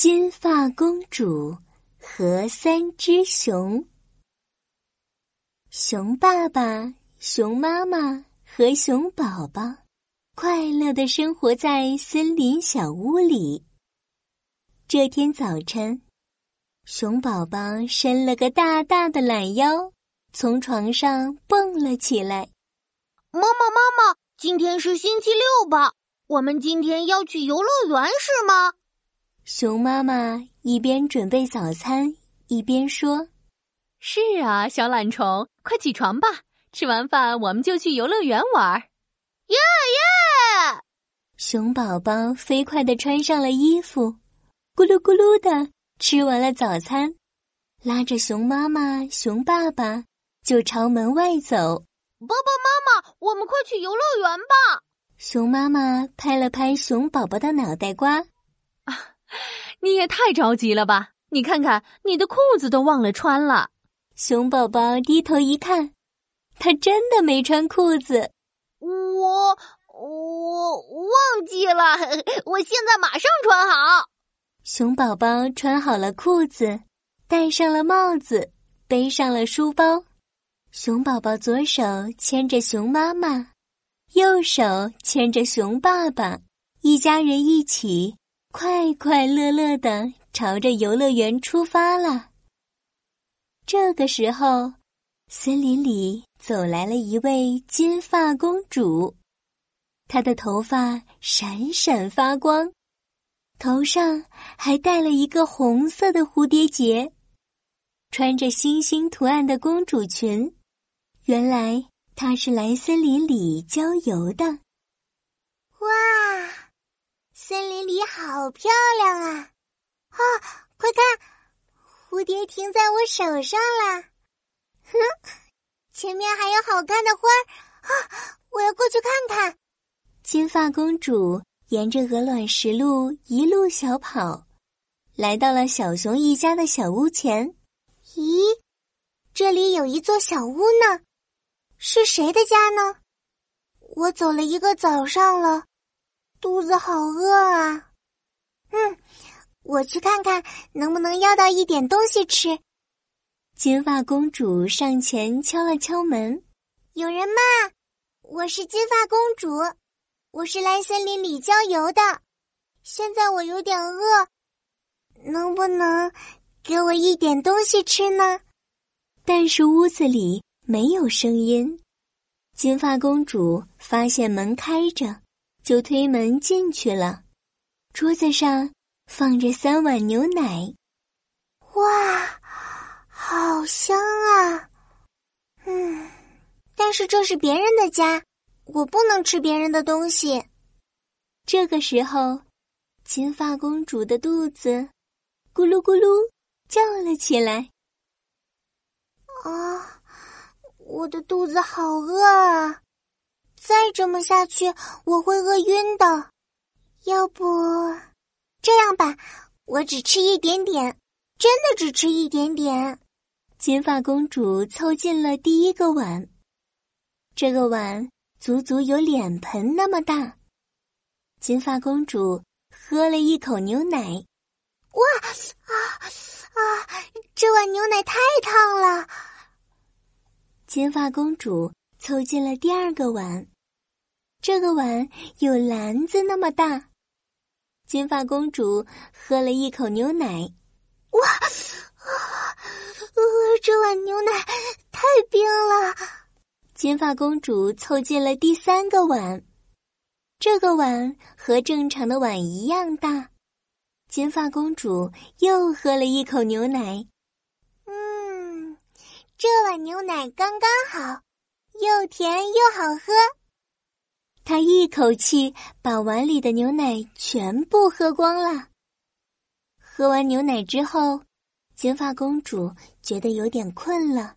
金发公主和三只熊。熊爸爸、熊妈妈和熊宝宝快乐的生活在森林小屋里。这天早晨，熊宝宝伸了个大大的懒腰，从床上蹦了起来。妈妈，妈妈，今天是星期六吧？我们今天要去游乐园是吗？熊妈妈一边准备早餐，一边说：“是啊，小懒虫，快起床吧！吃完饭我们就去游乐园玩。”耶耶！熊宝宝飞快的穿上了衣服，咕噜咕噜的吃完了早餐，拉着熊妈妈、熊爸爸就朝门外走。爸爸妈妈，我们快去游乐园吧！熊妈妈拍了拍熊宝宝的脑袋瓜。啊，你也太着急了吧！你看看，你的裤子都忘了穿了。熊宝宝低头一看，他真的没穿裤子。我我忘记了，我现在马上穿好。熊宝宝穿好了裤子，戴上了帽子，背上了书包。熊宝宝左手牵着熊妈妈，右手牵着熊爸爸，一家人一起。快快乐乐的朝着游乐园出发了。这个时候，森林里走来了一位金发公主，她的头发闪闪发光，头上还戴了一个红色的蝴蝶结，穿着星星图案的公主裙。原来她是来森林里郊游的。哇！森林里好漂亮啊！啊，快看，蝴蝶停在我手上了。哼，前面还有好看的花儿啊！我要过去看看。金发公主沿着鹅卵石路一路小跑，来到了小熊一家的小屋前。咦，这里有一座小屋呢，是谁的家呢？我走了一个早上了。肚子好饿啊！嗯，我去看看能不能要到一点东西吃。金发公主上前敲了敲门：“有人吗？我是金发公主，我是来森林里郊游的。现在我有点饿，能不能给我一点东西吃呢？”但是屋子里没有声音。金发公主发现门开着。就推门进去了，桌子上放着三碗牛奶，哇，好香啊！嗯，但是这是别人的家，我不能吃别人的东西。这个时候，金发公主的肚子咕噜咕噜叫了起来。啊，我的肚子好饿啊！再这么下去，我会饿晕的。要不这样吧，我只吃一点点，真的只吃一点点。金发公主凑近了第一个碗，这个碗足足有脸盆那么大。金发公主喝了一口牛奶，哇啊啊！这碗牛奶太烫了。金发公主。凑近了第二个碗，这个碗有篮子那么大。金发公主喝了一口牛奶，哇，呃，这碗牛奶太冰了。金发公主凑近了第三个碗，这个碗和正常的碗一样大。金发公主又喝了一口牛奶，嗯，这碗牛奶刚刚好。又甜又好喝，他一口气把碗里的牛奶全部喝光了。喝完牛奶之后，金发公主觉得有点困了，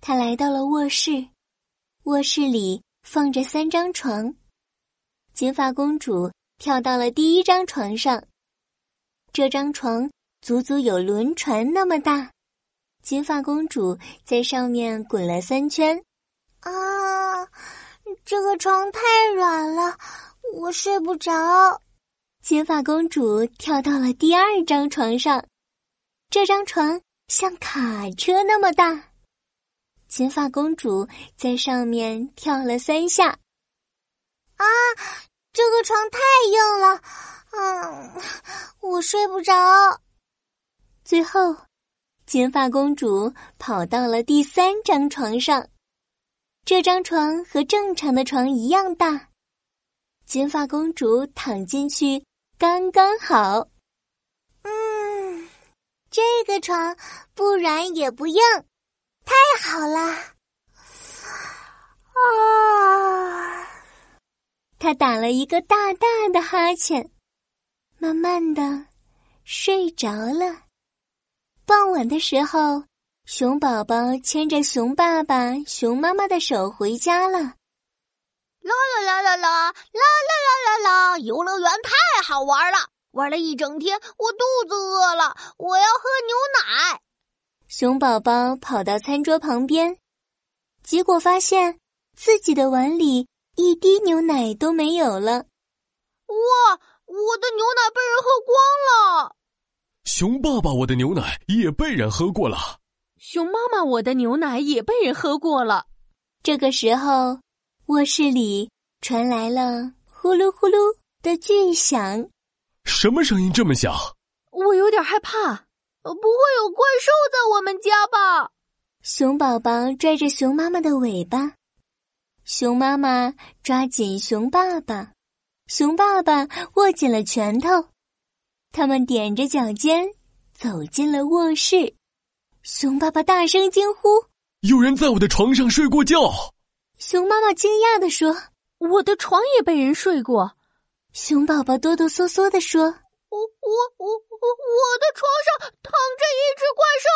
她来到了卧室。卧室里放着三张床，金发公主跳到了第一张床上。这张床足足有轮船那么大，金发公主在上面滚了三圈。啊，这个床太软了，我睡不着。金发公主跳到了第二张床上，这张床像卡车那么大。金发公主在上面跳了三下，啊，这个床太硬了，嗯，我睡不着。最后，金发公主跑到了第三张床上，这张床和正常的床一样大。金发公主躺进去刚刚好。嗯，这个床不软也不硬，太好了。啊！她打了一个大大的哈欠，慢慢的睡着了。傍晚的时候，熊宝宝牵着熊爸爸、熊妈妈的手回家了。啦啦啦啦啦啦啦啦啦啦！游乐园太好玩了，玩了一整天，我肚子饿了，我要喝牛奶。熊宝宝跑到餐桌旁边，结果发现自己的碗里一滴牛奶都没有了。哇，我的牛奶被人喝光了！熊爸爸，我的牛奶也被人喝过了。熊妈妈，我的牛奶也被人喝过了。这个时候，卧室里传来了呼噜呼噜的巨响。什么声音这么响？我有点害怕。不会有怪兽在我们家吧？熊宝宝拽着熊妈妈的尾巴，熊妈妈抓紧熊爸爸，熊爸爸握紧了拳头。他们踮着脚尖走进了卧室，熊爸爸大声惊呼：“有人在我的床上睡过觉！”熊妈妈惊讶地说：“我的床也被人睡过。”熊宝宝哆哆嗦嗦地说：“我我我我我的床上躺着一只怪兽，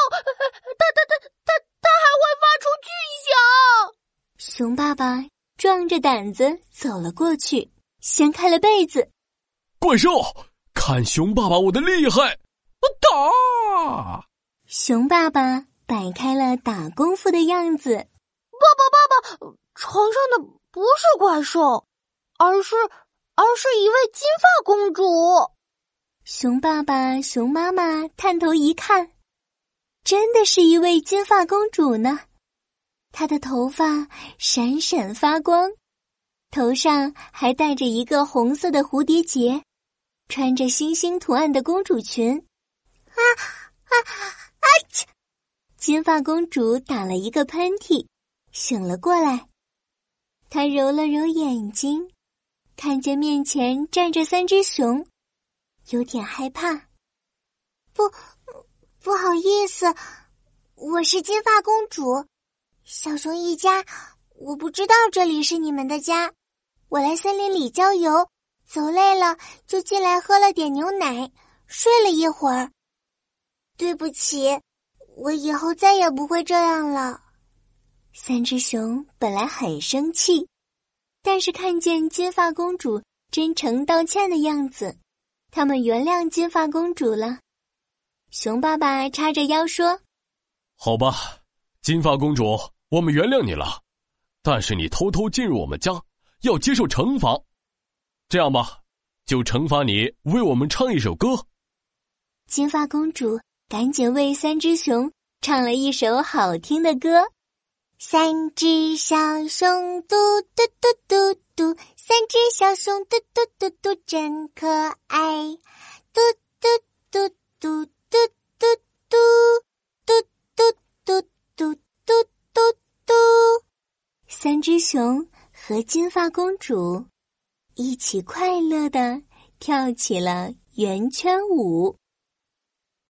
它它它它它还会发出巨响。”熊爸爸壮着胆子走了过去，掀开了被子，怪兽。看熊爸爸我的厉害！我打！熊爸爸摆开了打功夫的样子。爸爸，爸爸，床上的不是怪兽，而是，而是一位金发公主。熊爸爸、熊妈妈探头一看，真的是一位金发公主呢。她的头发闪闪发光，头上还戴着一个红色的蝴蝶结。穿着星星图案的公主裙，啊啊啊！切！金发公主打了一个喷嚏，醒了过来。她揉了揉眼睛，看见面前站着三只熊，有点害怕。不，不好意思，我是金发公主，小熊一家。我不知道这里是你们的家，我来森林里郊游。走累了，就进来喝了点牛奶，睡了一会儿。对不起，我以后再也不会这样了。三只熊本来很生气，但是看见金发公主真诚道歉的样子，他们原谅金发公主了。熊爸爸叉着腰说：“好吧，金发公主，我们原谅你了，但是你偷偷进入我们家，要接受惩罚。”这样吧，就惩罚你为我们唱一首歌。金发公主赶紧为三只熊唱了一首好听的歌。三只小熊嘟嘟嘟嘟嘟，三只小熊嘟嘟嘟嘟真可爱。嘟嘟嘟嘟嘟嘟嘟嘟嘟嘟嘟嘟嘟嘟。三只熊和金发公主。一起快乐的跳起了圆圈舞。